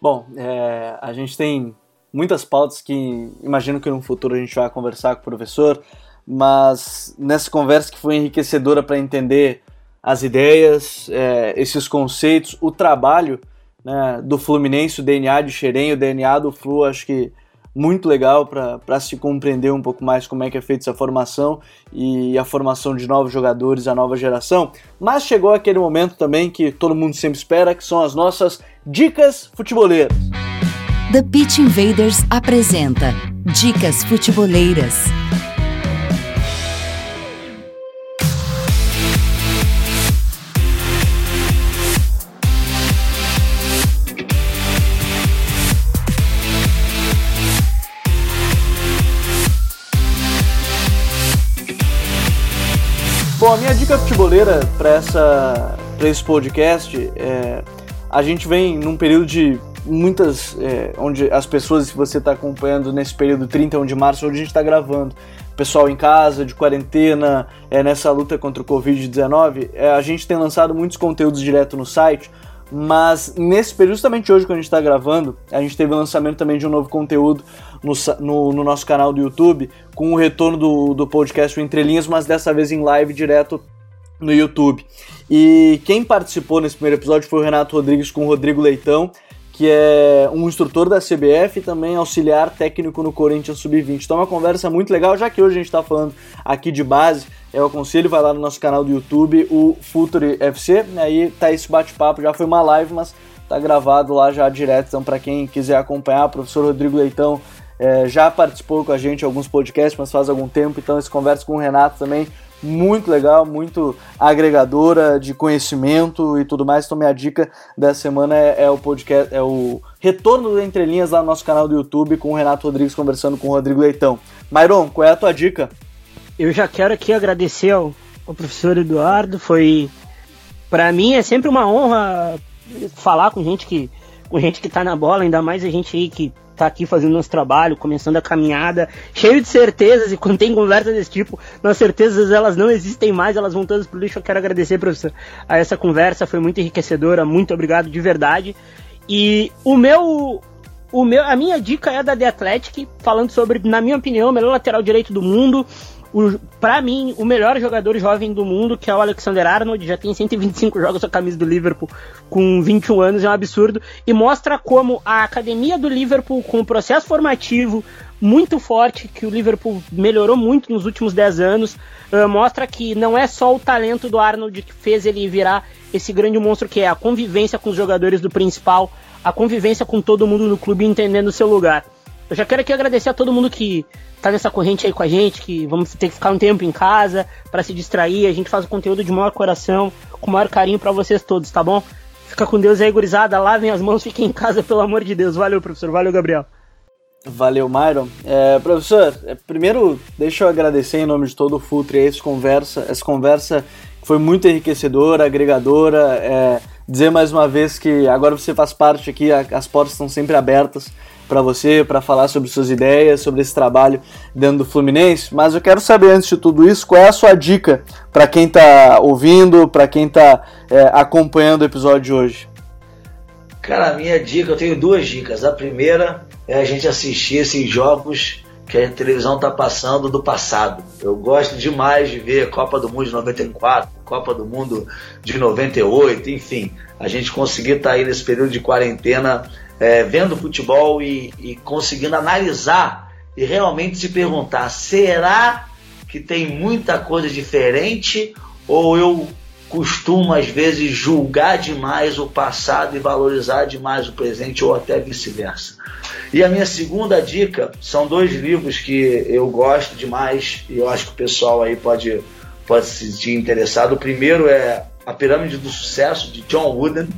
Bom, é, a gente tem muitas pautas que imagino que no futuro a gente vai conversar com o professor, mas nessa conversa que foi enriquecedora para entender as ideias, é, esses conceitos, o trabalho né, do Fluminense, o DNA de Xerém, o DNA do Flu, acho que muito legal para se compreender um pouco mais como é que é feita essa formação e a formação de novos jogadores, a nova geração. Mas chegou aquele momento também que todo mundo sempre espera, que são as nossas dicas futeboleiras. The Pitch Invaders apresenta Dicas Futeboleiras. Bom, a minha dica futeboleira para esse podcast é. A gente vem num período de muitas, é, onde as pessoas que você está acompanhando nesse período 31 de março, onde a gente está gravando, pessoal em casa, de quarentena, é, nessa luta contra o Covid-19, é, a gente tem lançado muitos conteúdos direto no site, mas nesse período, justamente hoje que a gente está gravando, a gente teve o lançamento também de um novo conteúdo no, no, no, nosso canal do YouTube, com o retorno do, do podcast Entre Linhas, mas dessa vez em live direto no YouTube. E quem participou nesse primeiro episódio foi o Renato Rodrigues com o Rodrigo Leitão, que é um instrutor da CBF e também auxiliar técnico no Corinthians Sub-20. Então é uma conversa muito legal, já que hoje a gente está falando aqui de base, eu aconselho, vai lá no nosso canal do YouTube, o Futuri FC, aí tá esse bate-papo, já foi uma live, mas tá gravado lá já direto, então para quem quiser acompanhar, o professor Rodrigo Leitão é, já participou com a gente em alguns podcasts, mas faz algum tempo, então esse conversa com o Renato também, muito legal, muito agregadora de conhecimento e tudo mais. Então minha dica dessa semana é, é o podcast, é o retorno do Entre Linhas lá no nosso canal do YouTube com o Renato Rodrigues conversando com o Rodrigo Leitão. Mairon, qual é a tua dica? Eu já quero aqui agradecer ao, ao professor Eduardo, foi para mim é sempre uma honra falar com gente que com gente que tá na bola, ainda mais a gente aí que tá aqui fazendo nosso trabalho, começando a caminhada, cheio de certezas, e quando tem conversa desse tipo, nas certezas elas não existem mais, elas vão todas pro lixo. Eu quero agradecer, professor, a essa conversa, foi muito enriquecedora, muito obrigado de verdade. E o meu. O meu, a minha dica é da The Athletic, falando sobre, na minha opinião, o melhor lateral direito do mundo, o, pra mim, o melhor jogador jovem do mundo, que é o Alexander Arnold, já tem 125 jogos a camisa do Liverpool com 21 anos, é um absurdo, e mostra como a academia do Liverpool, com o processo formativo muito forte, que o Liverpool melhorou muito nos últimos 10 anos, uh, mostra que não é só o talento do Arnold que fez ele virar esse grande monstro que é a convivência com os jogadores do principal, a convivência com todo mundo no clube entendendo o seu lugar. Eu já quero aqui agradecer a todo mundo que tá nessa corrente aí com a gente, que vamos ter que ficar um tempo em casa para se distrair. A gente faz o conteúdo de maior coração, com maior carinho para vocês todos, tá bom? Fica com Deus aí, gurizada. Lavem as mãos, fiquem em casa, pelo amor de Deus. Valeu, professor. Valeu, Gabriel. Valeu, Myron. É, professor, é, primeiro deixa eu agradecer em nome de todo o Futre essa conversa, essa conversa foi muito enriquecedora, agregadora. É, dizer mais uma vez que agora você faz parte aqui, as portas estão sempre abertas para você, para falar sobre suas ideias, sobre esse trabalho dentro do Fluminense. Mas eu quero saber, antes de tudo isso, qual é a sua dica para quem está ouvindo, para quem está é, acompanhando o episódio de hoje? Cara, a minha dica, eu tenho duas dicas. A primeira é a gente assistir esses jogos que a televisão está passando do passado. Eu gosto demais de ver Copa do Mundo de 94, Copa do Mundo de 98, enfim. A gente conseguir estar tá aí nesse período de quarentena é, vendo futebol e, e conseguindo analisar e realmente se perguntar: será que tem muita coisa diferente ou eu costumo às vezes julgar demais o passado e valorizar demais o presente ou até vice-versa. E a minha segunda dica são dois livros que eu gosto demais e eu acho que o pessoal aí pode, pode se sentir interessado. O primeiro é A Pirâmide do Sucesso, de John Wooden,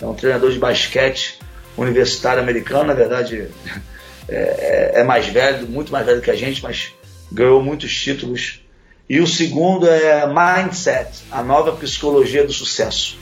é um treinador de basquete universitário americano, na verdade é, é, é, mais velho, muito mais velho que a gente, mas ganhou muitos títulos. E o segundo é Mindset, a nova psicologia do sucesso.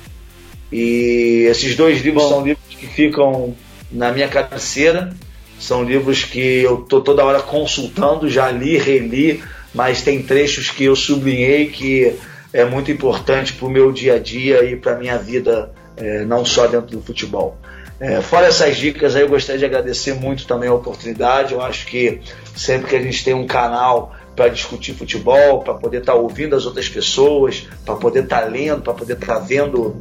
E esses dois livros Bom. são livros que ficam na minha cabeceira, são livros que eu tô toda hora consultando, já li, reli, mas tem trechos que eu sublinhei que é muito importante para o meu dia a dia e para a minha vida, é, não só dentro do futebol. É, fora essas dicas aí, eu gostaria de agradecer muito também a oportunidade. Eu acho que sempre que a gente tem um canal para discutir futebol, para poder estar tá ouvindo as outras pessoas, para poder estar tá lendo, para poder estar tá vendo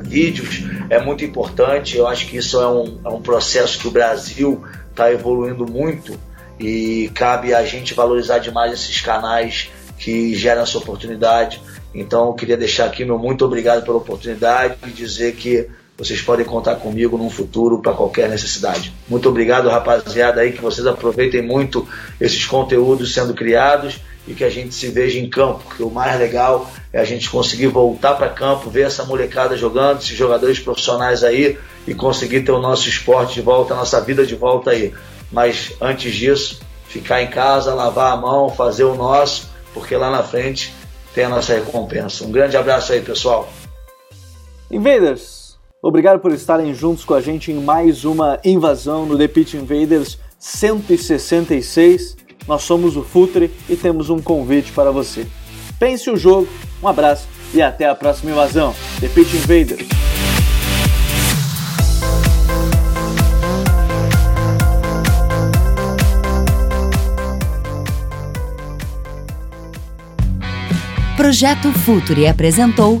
vídeos, é muito importante. Eu acho que isso é um, é um processo que o Brasil está evoluindo muito e cabe a gente valorizar demais esses canais que geram essa oportunidade. Então, eu queria deixar aqui meu muito obrigado pela oportunidade e dizer que vocês podem contar comigo no futuro para qualquer necessidade. Muito obrigado, rapaziada, aí que vocês aproveitem muito esses conteúdos sendo criados e que a gente se veja em campo, porque o mais legal é a gente conseguir voltar para campo, ver essa molecada jogando, esses jogadores profissionais aí e conseguir ter o nosso esporte de volta, a nossa vida de volta aí. Mas antes disso, ficar em casa, lavar a mão, fazer o nosso, porque lá na frente tem a nossa recompensa. Um grande abraço aí, pessoal. Invaders, Obrigado por estarem juntos com a gente em mais uma invasão no The Pitch Invaders 166. Nós somos o Futre e temos um convite para você. Pense o jogo, um abraço e até a próxima invasão. The Pitch Invaders. Projeto Futuri apresentou